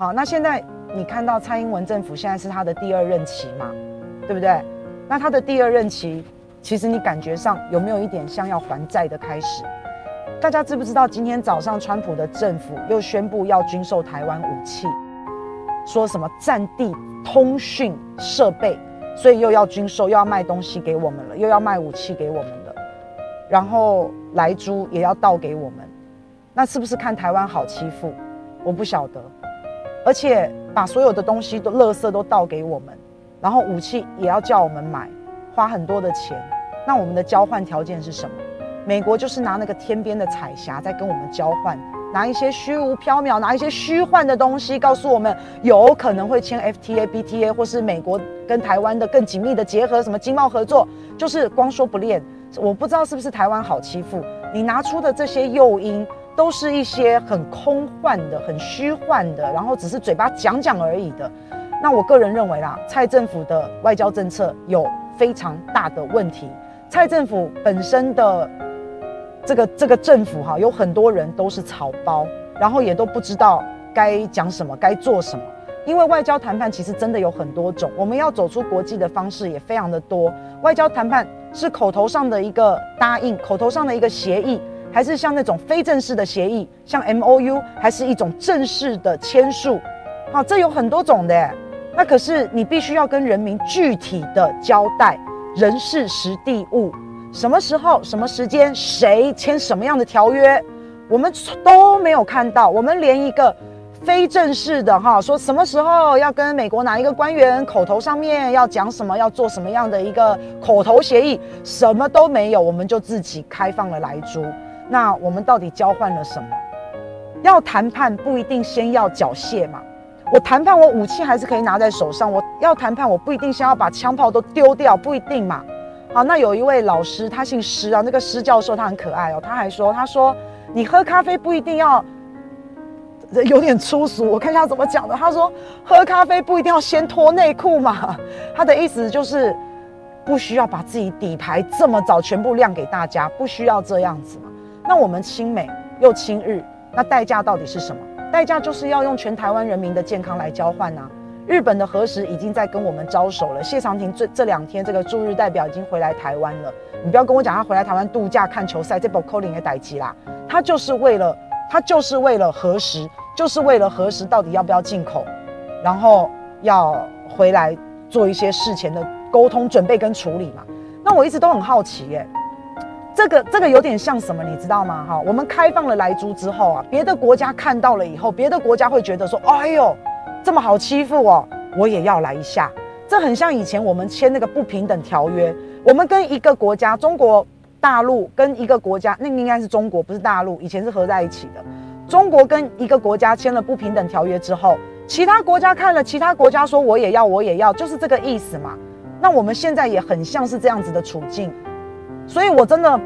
好，那现在你看到蔡英文政府现在是他的第二任期嘛，对不对？那他的第二任期，其实你感觉上有没有一点像要还债的开始？大家知不知道今天早上川普的政府又宣布要军售台湾武器，说什么战地通讯设备，所以又要军售，又要卖东西给我们了，又要卖武器给我们了，然后莱猪也要倒给我们，那是不是看台湾好欺负？我不晓得。而且把所有的东西都垃圾都倒给我们，然后武器也要叫我们买，花很多的钱。那我们的交换条件是什么？美国就是拿那个天边的彩霞在跟我们交换，拿一些虚无缥缈、拿一些虚幻的东西，告诉我们有可能会签 FTA、BTA，或是美国跟台湾的更紧密的结合，什么经贸合作，就是光说不练。我不知道是不是台湾好欺负，你拿出的这些诱因。都是一些很空幻的、很虚幻的，然后只是嘴巴讲讲而已的。那我个人认为啦，蔡政府的外交政策有非常大的问题。蔡政府本身的这个这个政府哈，有很多人都是草包，然后也都不知道该讲什么、该做什么。因为外交谈判其实真的有很多种，我们要走出国际的方式也非常的多。外交谈判是口头上的一个答应，口头上的一个协议。还是像那种非正式的协议，像 MOU，还是一种正式的签署，好，这有很多种的。那可是你必须要跟人民具体的交代人事时地物，什么时候、什么时间、谁签什么样的条约，我们都没有看到。我们连一个非正式的哈，说什么时候要跟美国哪一个官员口头上面要讲什么，要做什么样的一个口头协议，什么都没有，我们就自己开放了莱猪。那我们到底交换了什么？要谈判不一定先要缴械嘛。我谈判，我武器还是可以拿在手上。我要谈判，我不一定先要把枪炮都丢掉，不一定嘛。好，那有一位老师，他姓施啊，那个施教授他很可爱哦。他还说，他说你喝咖啡不一定要，有点粗俗，我看一下怎么讲的。他说喝咖啡不一定要先脱内裤嘛。他的意思就是不需要把自己底牌这么早全部亮给大家，不需要这样子。那我们亲美又亲日，那代价到底是什么？代价就是要用全台湾人民的健康来交换呐、啊。日本的核食已经在跟我们招手了。谢长廷这这两天这个驻日代表已经回来台湾了。你不要跟我讲他回来台湾度假看球赛，这波扣零也逮急啦。他就是为了他就是为了核实，就是为了核实到底要不要进口，然后要回来做一些事前的沟通准备跟处理嘛。那我一直都很好奇耶、这个这个有点像什么，你知道吗？哈，我们开放了莱猪之后啊，别的国家看到了以后，别的国家会觉得说，哎呦，这么好欺负哦，我也要来一下。这很像以前我们签那个不平等条约，我们跟一个国家，中国大陆跟一个国家，那个应该是中国，不是大陆，以前是合在一起的。中国跟一个国家签了不平等条约之后，其他国家看了，其他国家说我也要，我也要，就是这个意思嘛。那我们现在也很像是这样子的处境。所以，我真的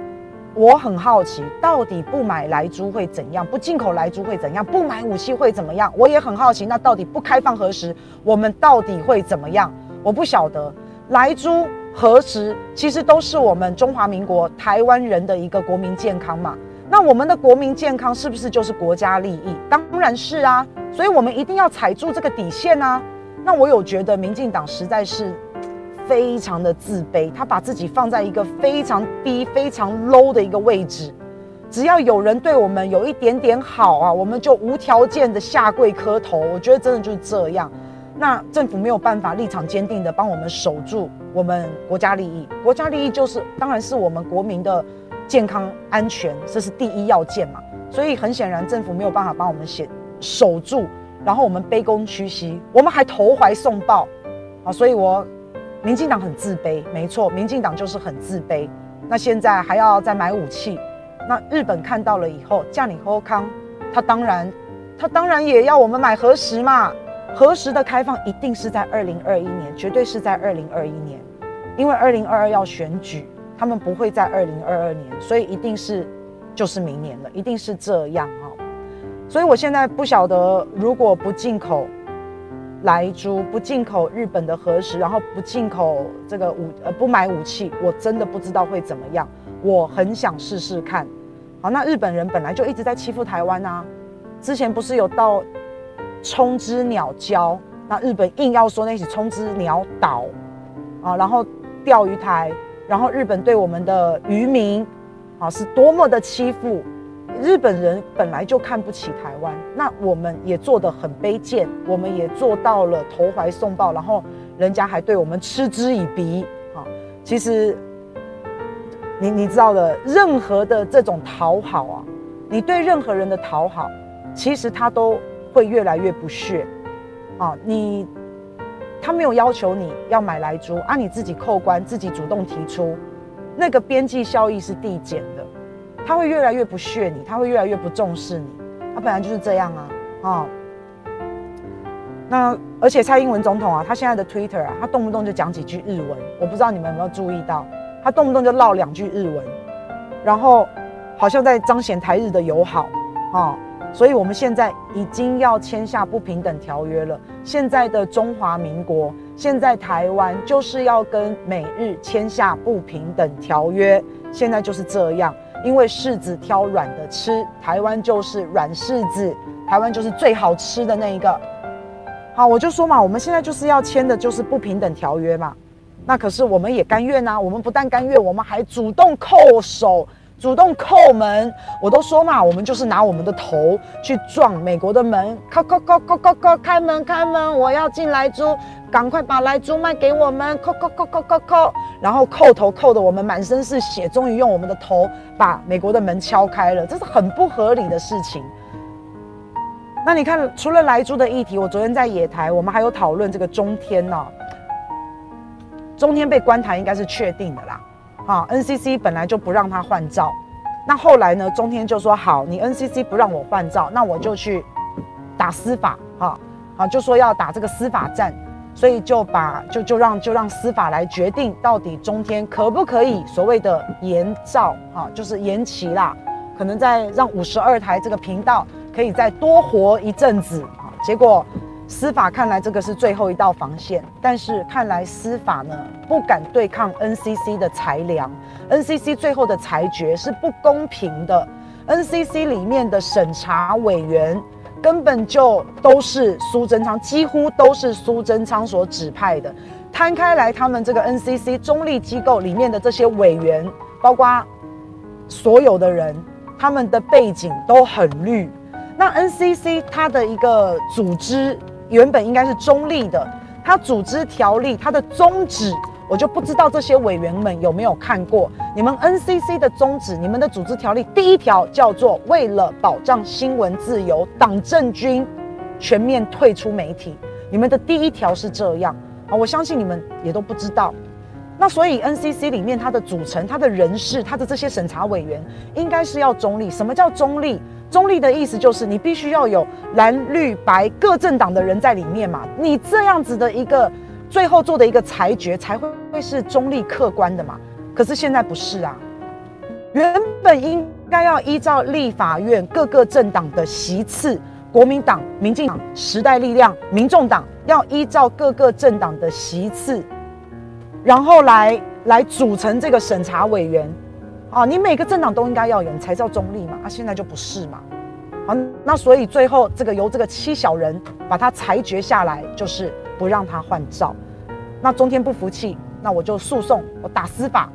我很好奇，到底不买莱猪会怎样？不进口莱猪会怎样？不买武器会怎么样？我也很好奇，那到底不开放核实，我们到底会怎么样？我不晓得。莱猪核实其实都是我们中华民国台湾人的一个国民健康嘛。那我们的国民健康是不是就是国家利益？当然是啊。所以我们一定要踩住这个底线啊。那我有觉得民进党实在是。非常的自卑，他把自己放在一个非常低、非常 low 的一个位置。只要有人对我们有一点点好啊，我们就无条件的下跪磕头。我觉得真的就是这样。那政府没有办法立场坚定的帮我们守住我们国家利益。国家利益就是，当然是我们国民的健康安全，这是第一要件嘛。所以很显然，政府没有办法帮我们写守住，然后我们卑躬屈膝，我们还投怀送抱啊。所以我。民进党很自卑，没错，民进党就是很自卑。那现在还要再买武器，那日本看到了以后，叫你喝康，他当然，他当然也要我们买核食嘛。核食的开放一定是在二零二一年，绝对是在二零二一年，因为二零二二要选举，他们不会在二零二二年，所以一定是就是明年了，一定是这样哈。所以我现在不晓得，如果不进口。莱猪不进口日本的核食，然后不进口这个武呃不买武器，我真的不知道会怎么样。我很想试试看。好，那日本人本来就一直在欺负台湾啊。之前不是有到冲之鸟礁，那日本硬要说那是冲之鸟岛啊，然后钓鱼台，然后日本对我们的渔民啊是多么的欺负，日本人本来就看不起台湾，那我们也做得很卑贱，我们也做到了投怀送抱，然后人家还对我们嗤之以鼻啊，其实。你你知道的，任何的这种讨好啊，你对任何人的讨好，其实他都会越来越不屑啊。你他没有要求你要买来租啊，你自己扣关，自己主动提出，那个边际效益是递减，他会越来越不屑你，他会越来越不重视你。他本来就是这样啊啊。那而且蔡英文总统啊，他现在的 Twitter 啊，他动不动就讲几句日文，我不知道你们有没有注意到。他动不动就唠两句日文，然后好像在彰显台日的友好啊，所以我们现在已经要签下不平等条约了。现在的中华民国，现在台湾就是要跟美日签下不平等条约，现在就是这样。因为柿子挑软的吃，台湾就是软柿子，台湾就是最好吃的那一个。好，我就说嘛，我们现在就是要签的就是不平等条约嘛。那可是我们也甘愿呐，我们不但甘愿，我们还主动叩首，主动叩门。我都说嘛，我们就是拿我们的头去撞美国的门，叩叩叩叩叩叩，开门开门，我要进来猪，赶快把来猪卖给我们，叩叩叩叩叩叩，然后叩头叩得我们满身是血，终于用我们的头把美国的门敲开了，这是很不合理的事情。那你看，除了莱猪的议题，我昨天在野台，我们还有讨论这个中天呢。中天被关台应该是确定的啦，啊，NCC 本来就不让他换照，那后来呢，中天就说好，你 NCC 不让我换照，那我就去打司法，哈，好，就说要打这个司法战，所以就把就就让就让司法来决定到底中天可不可以所谓的延照，啊，就是延期啦，可能再让五十二台这个频道可以再多活一阵子，啊，结果。司法看来这个是最后一道防线，但是看来司法呢不敢对抗 NCC 的裁量，NCC 最后的裁决是不公平的。NCC 里面的审查委员根本就都是苏贞昌，几乎都是苏贞昌所指派的。摊开来，他们这个 NCC 中立机构里面的这些委员，包括所有的人，他们的背景都很绿。那 NCC 它的一个组织。原本应该是中立的，他组织条例，它的宗旨，我就不知道这些委员们有没有看过。你们 NCC 的宗旨，你们的组织条例第一条叫做为了保障新闻自由，党政军全面退出媒体。你们的第一条是这样啊，我相信你们也都不知道。那所以 NCC 里面它的组成、它的人事、它的这些审查委员，应该是要中立。什么叫中立？中立的意思就是你必须要有蓝绿白各政党的人在里面嘛，你这样子的一个最后做的一个裁决才会会是中立客观的嘛。可是现在不是啊，原本应该要依照立法院各个政党的席次，国民党、民进党、时代力量、民众党要依照各个政党的席次，然后来来组成这个审查委员。啊，你每个政党都应该要有，你才叫中立嘛。啊，现在就不是嘛。好，那所以最后这个由这个七小人把他裁决下来，就是不让他换照。那中天不服气，那我就诉讼，我打司法。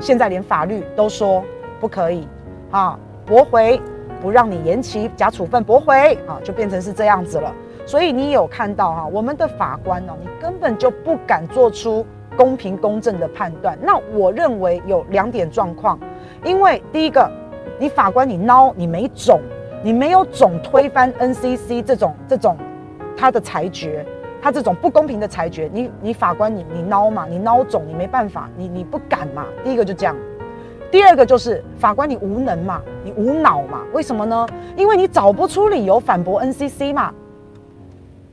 现在连法律都说不可以，啊，驳回，不让你延期假处分，驳回，啊，就变成是这样子了。所以你有看到哈，我们的法官呢，你根本就不敢做出公平公正的判断。那我认为有两点状况。因为第一个，你法官你孬，你没种，你没有种推翻 NCC 这种这种他的裁决，他这种不公平的裁决，你你法官你你孬嘛，你孬种，你没办法，你你不敢嘛。第一个就这样，第二个就是法官你无能嘛，你无脑嘛。为什么呢？因为你找不出理由反驳 NCC 嘛。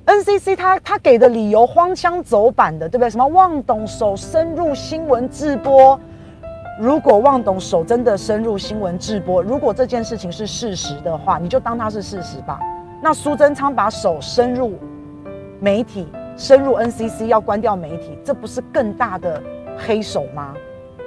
NCC 他他给的理由荒腔走板的，对不对？什么望董手深入新闻直播。如果旺董手真的深入新闻直播，如果这件事情是事实的话，你就当它是事实吧。那苏贞昌把手深入媒体，深入 NCC 要关掉媒体，这不是更大的黑手吗？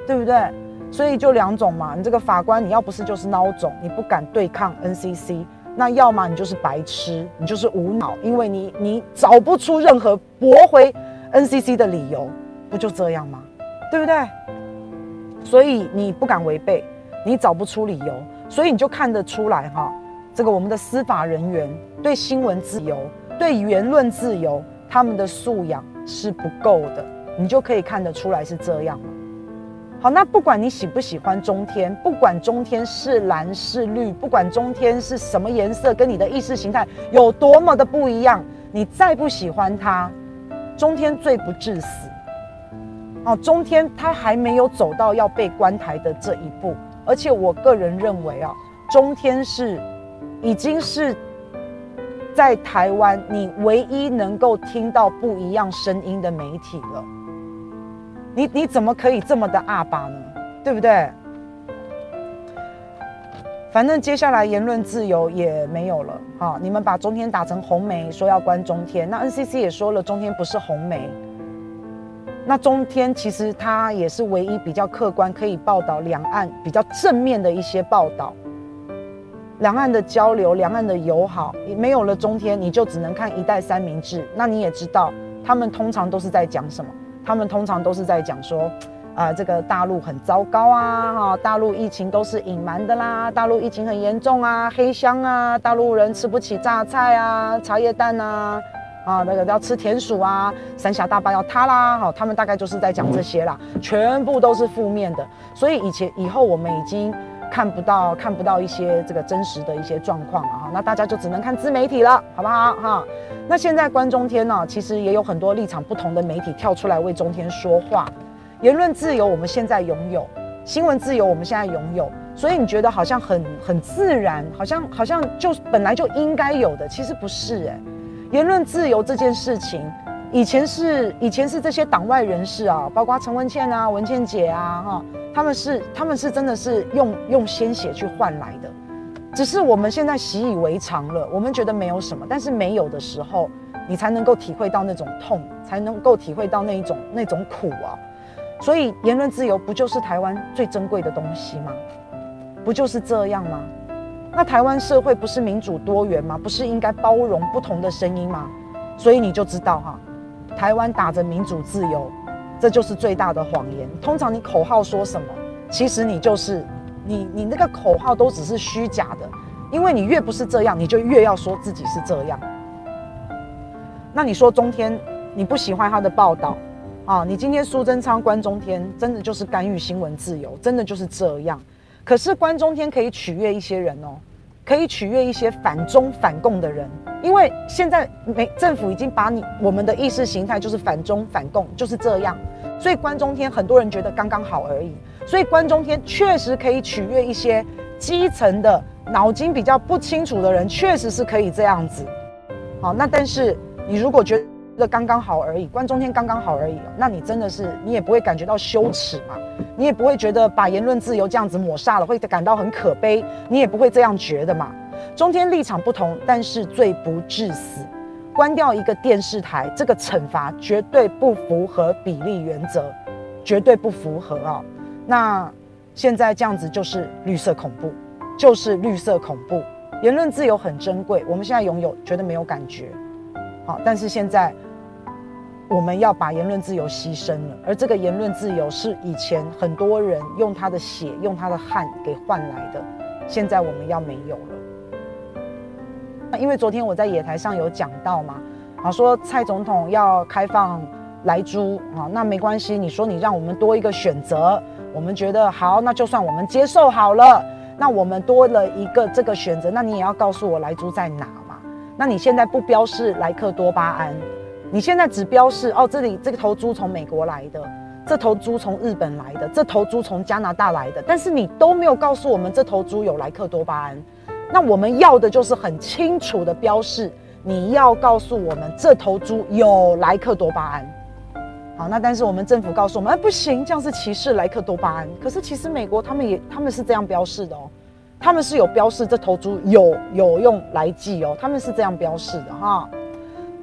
对不对？所以就两种嘛。你这个法官，你要不是就是孬种，你不敢对抗 NCC，那要么你就是白痴，你就是无脑，因为你你找不出任何驳回 NCC 的理由，不就这样吗？对不对？所以你不敢违背，你找不出理由，所以你就看得出来哈，这个我们的司法人员对新闻自由、对言论自由，他们的素养是不够的，你就可以看得出来是这样。好，那不管你喜不喜欢中天，不管中天是蓝是绿，不管中天是什么颜色，跟你的意识形态有多么的不一样，你再不喜欢它，中天罪不至死。哦，中天他还没有走到要被关台的这一步，而且我个人认为啊，中天是已经是在台湾你唯一能够听到不一样声音的媒体了。你你怎么可以这么的阿爸呢？对不对？反正接下来言论自由也没有了。好，你们把中天打成红媒，说要关中天。那 NCC 也说了，中天不是红媒。那中天其实它也是唯一比较客观，可以报道两岸比较正面的一些报道。两岸的交流，两岸的友好，你没有了中天，你就只能看一代三明治。那你也知道，他们通常都是在讲什么？他们通常都是在讲说，啊、呃，这个大陆很糟糕啊，哈，大陆疫情都是隐瞒的啦，大陆疫情很严重啊，黑箱啊，大陆人吃不起榨菜啊，茶叶蛋啊，啊，那个要吃田鼠啊，三峡大坝要塌啦，哈，他们大概就是在讲这些啦，全部都是负面的，所以以前以后我们已经看不到看不到一些这个真实的一些状况了哈，那大家就只能看自媒体了，好不好哈？那现在关中天呢，其实也有很多立场不同的媒体跳出来为中天说话。言论自由我们现在拥有，新闻自由我们现在拥有，所以你觉得好像很很自然，好像好像就本来就应该有的，其实不是哎。言论自由这件事情，以前是以前是这些党外人士啊，包括陈文茜啊、文茜姐啊，哈，他们是他们是真的是用用鲜血去换来的。只是我们现在习以为常了，我们觉得没有什么，但是没有的时候，你才能够体会到那种痛，才能够体会到那一种那种苦啊。所以言论自由不就是台湾最珍贵的东西吗？不就是这样吗？那台湾社会不是民主多元吗？不是应该包容不同的声音吗？所以你就知道哈，台湾打着民主自由，这就是最大的谎言。通常你口号说什么，其实你就是。你你那个口号都只是虚假的，因为你越不是这样，你就越要说自己是这样。那你说中天，你不喜欢他的报道啊？你今天苏贞昌关中天，真的就是干预新闻自由，真的就是这样。可是关中天可以取悦一些人哦，可以取悦一些反中反共的人，因为现在美政府已经把你我们的意识形态就是反中反共，就是这样。所以关中天很多人觉得刚刚好而已。所以关中天确实可以取悦一些基层的脑筋比较不清楚的人，确实是可以这样子。好，那但是你如果觉得刚刚好而已，关中天刚刚好而已，那你真的是你也不会感觉到羞耻嘛？你也不会觉得把言论自由这样子抹杀了会感到很可悲，你也不会这样觉得嘛？中天立场不同，但是罪不至死。关掉一个电视台，这个惩罚绝对不符合比例原则，绝对不符合啊、那现在这样子就是绿色恐怖，就是绿色恐怖。言论自由很珍贵，我们现在拥有，觉得没有感觉。好，但是现在我们要把言论自由牺牲了，而这个言论自由是以前很多人用他的血、用他的汗给换来的，现在我们要没有了。因为昨天我在野台上有讲到嘛，啊，说蔡总统要开放莱猪啊，那没关系，你说你让我们多一个选择。我们觉得好，那就算我们接受好了。那我们多了一个这个选择，那你也要告诉我莱猪在哪嘛？那你现在不标示莱克多巴胺，你现在只标示哦，这里这个头猪从美国来的，这头猪从日本来的，这头猪从加拿大来的，但是你都没有告诉我们这头猪有莱克多巴胺。那我们要的就是很清楚的标示，你要告诉我们这头猪有莱克多巴胺。好，那但是我们政府告诉我们，哎，不行，这样是歧视莱克多巴胺。可是其实美国他们也他们是这样标示的哦，他们是有标示这头猪有有用来剂哦，他们是这样标示的哈。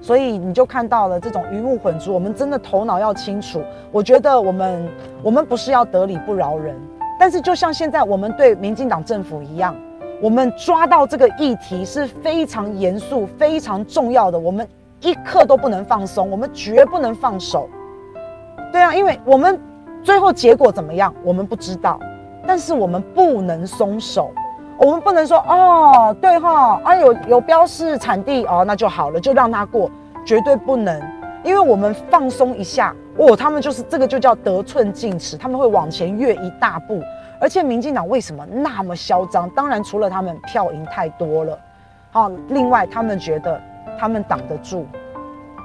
所以你就看到了这种鱼目混珠，我们真的头脑要清楚。我觉得我们我们不是要得理不饶人，但是就像现在我们对民进党政府一样，我们抓到这个议题是非常严肃、非常重要的，我们一刻都不能放松，我们绝不能放手。对啊，因为我们最后结果怎么样，我们不知道，但是我们不能松手，我们不能说哦，对哈，啊有有标示产地哦，那就好了，就让他过，绝对不能，因为我们放松一下，哦，他们就是这个就叫得寸进尺，他们会往前跃一大步。而且民进党为什么那么嚣张？当然，除了他们票赢太多了，好，另外他们觉得他们挡得住，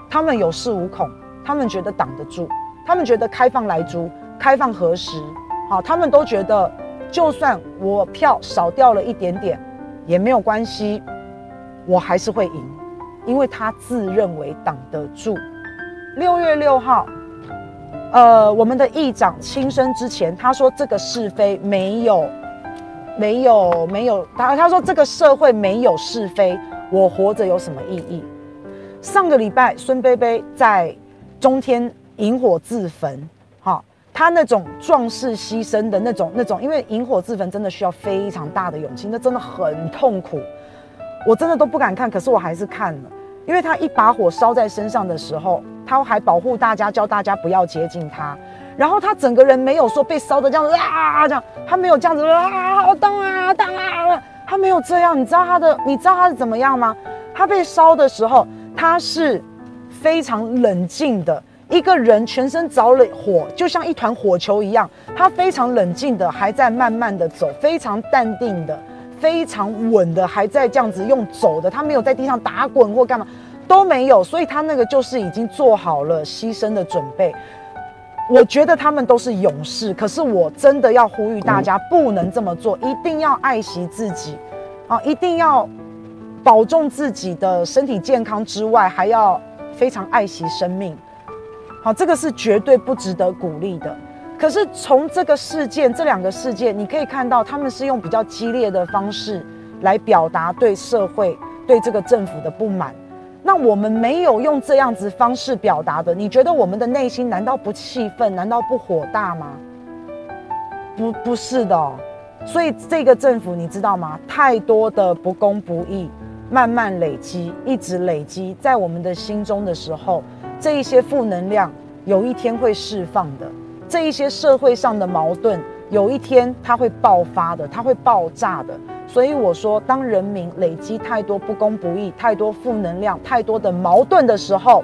他们有恃无恐，他们觉得挡得住，他们觉得开放来租、开放核实，好，他们都觉得就算我票少掉了一点点也没有关系，我还是会赢，因为他自认为挡得住。六月六号。呃，我们的议长亲生之前，他说这个是非没有，没有，没有。他他说这个社会没有是非，我活着有什么意义？上个礼拜孙贝贝在中天引火自焚，哈，他那种壮士牺牲的那种那种，因为引火自焚真的需要非常大的勇气，那真的很痛苦，我真的都不敢看，可是我还是看了，因为他一把火烧在身上的时候。他还保护大家，教大家不要接近他。然后他整个人没有说被烧的这样子啊，这样他没有这样子啊，好烫啊，烫啊，他没有这样。你知道他的，你知道他是怎么样吗？他被烧的时候，他是非常冷静的一个人，全身着了火，就像一团火球一样。他非常冷静的，还在慢慢的走，非常淡定的，非常稳的，还在这样子用走的，他没有在地上打滚或干嘛。都没有，所以他那个就是已经做好了牺牲的准备。我觉得他们都是勇士，可是我真的要呼吁大家不能这么做，一定要爱惜自己，啊，一定要保重自己的身体健康之外，还要非常爱惜生命。好，这个是绝对不值得鼓励的。可是从这个事件，这两个事件，你可以看到他们是用比较激烈的方式来表达对社会、对这个政府的不满。那我们没有用这样子方式表达的，你觉得我们的内心难道不气愤？难道不火大吗？不，不是的。所以这个政府你知道吗？太多的不公不义，慢慢累积，一直累积在我们的心中的时候，这一些负能量有一天会释放的，这一些社会上的矛盾有一天它会爆发的，它会爆炸的。所以我说，当人民累积太多不公不义、太多负能量、太多的矛盾的时候，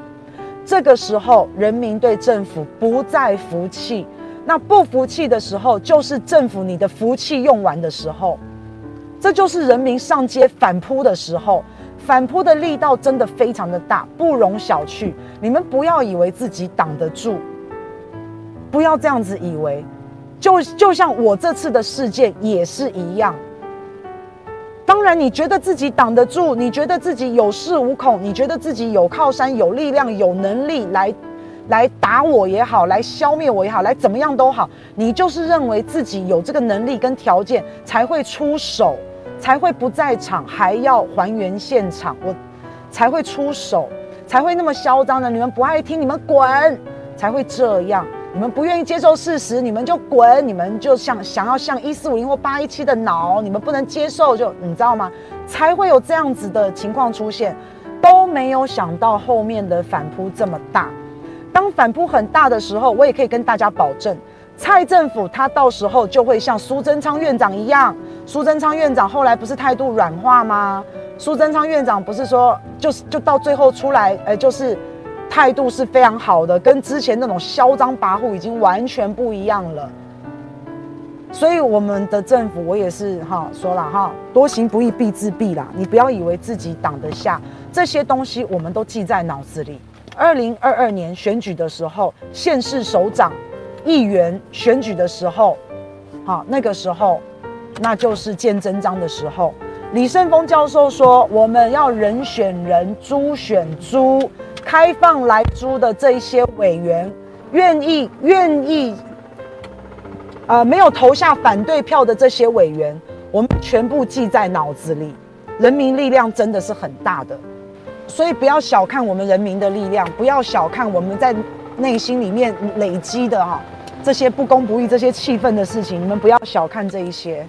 这个时候人民对政府不再服气。那不服气的时候，就是政府你的福气用完的时候，这就是人民上街反扑的时候。反扑的力道真的非常的大，不容小觑。你们不要以为自己挡得住，不要这样子以为。就就像我这次的事件也是一样。当然，你觉得自己挡得住，你觉得自己有恃无恐，你觉得自己有靠山、有力量、有能力来，来打我也好，来消灭我也好，来怎么样都好，你就是认为自己有这个能力跟条件才会出手，才会不在场，还要还原现场，我才会出手，才会那么嚣张的。你们不爱听，你们滚，才会这样。你们不愿意接受事实，你们就滚！你们就像想要像一四五零或八一七的脑，你们不能接受，就你知道吗？才会有这样子的情况出现，都没有想到后面的反扑这么大。当反扑很大的时候，我也可以跟大家保证，蔡政府他到时候就会像苏贞昌院长一样。苏贞昌院长后来不是态度软化吗？苏贞昌院长不是说，就是就到最后出来，呃，就是。态度是非常好的，跟之前那种嚣张跋扈已经完全不一样了。所以我们的政府，我也是哈说了哈，多行不义必自毙啦。你不要以为自己挡得下这些东西，我们都记在脑子里。二零二二年选举的时候，县市首长、议员选举的时候，好，那个时候，那就是见真章的时候。李胜峰教授说，我们要人选人，猪选猪。开放来租的这一些委员，愿意愿意，呃，没有投下反对票的这些委员，我们全部记在脑子里。人民力量真的是很大的，所以不要小看我们人民的力量，不要小看我们在内心里面累积的哈这些不公不义、这些气愤的事情，你们不要小看这一些。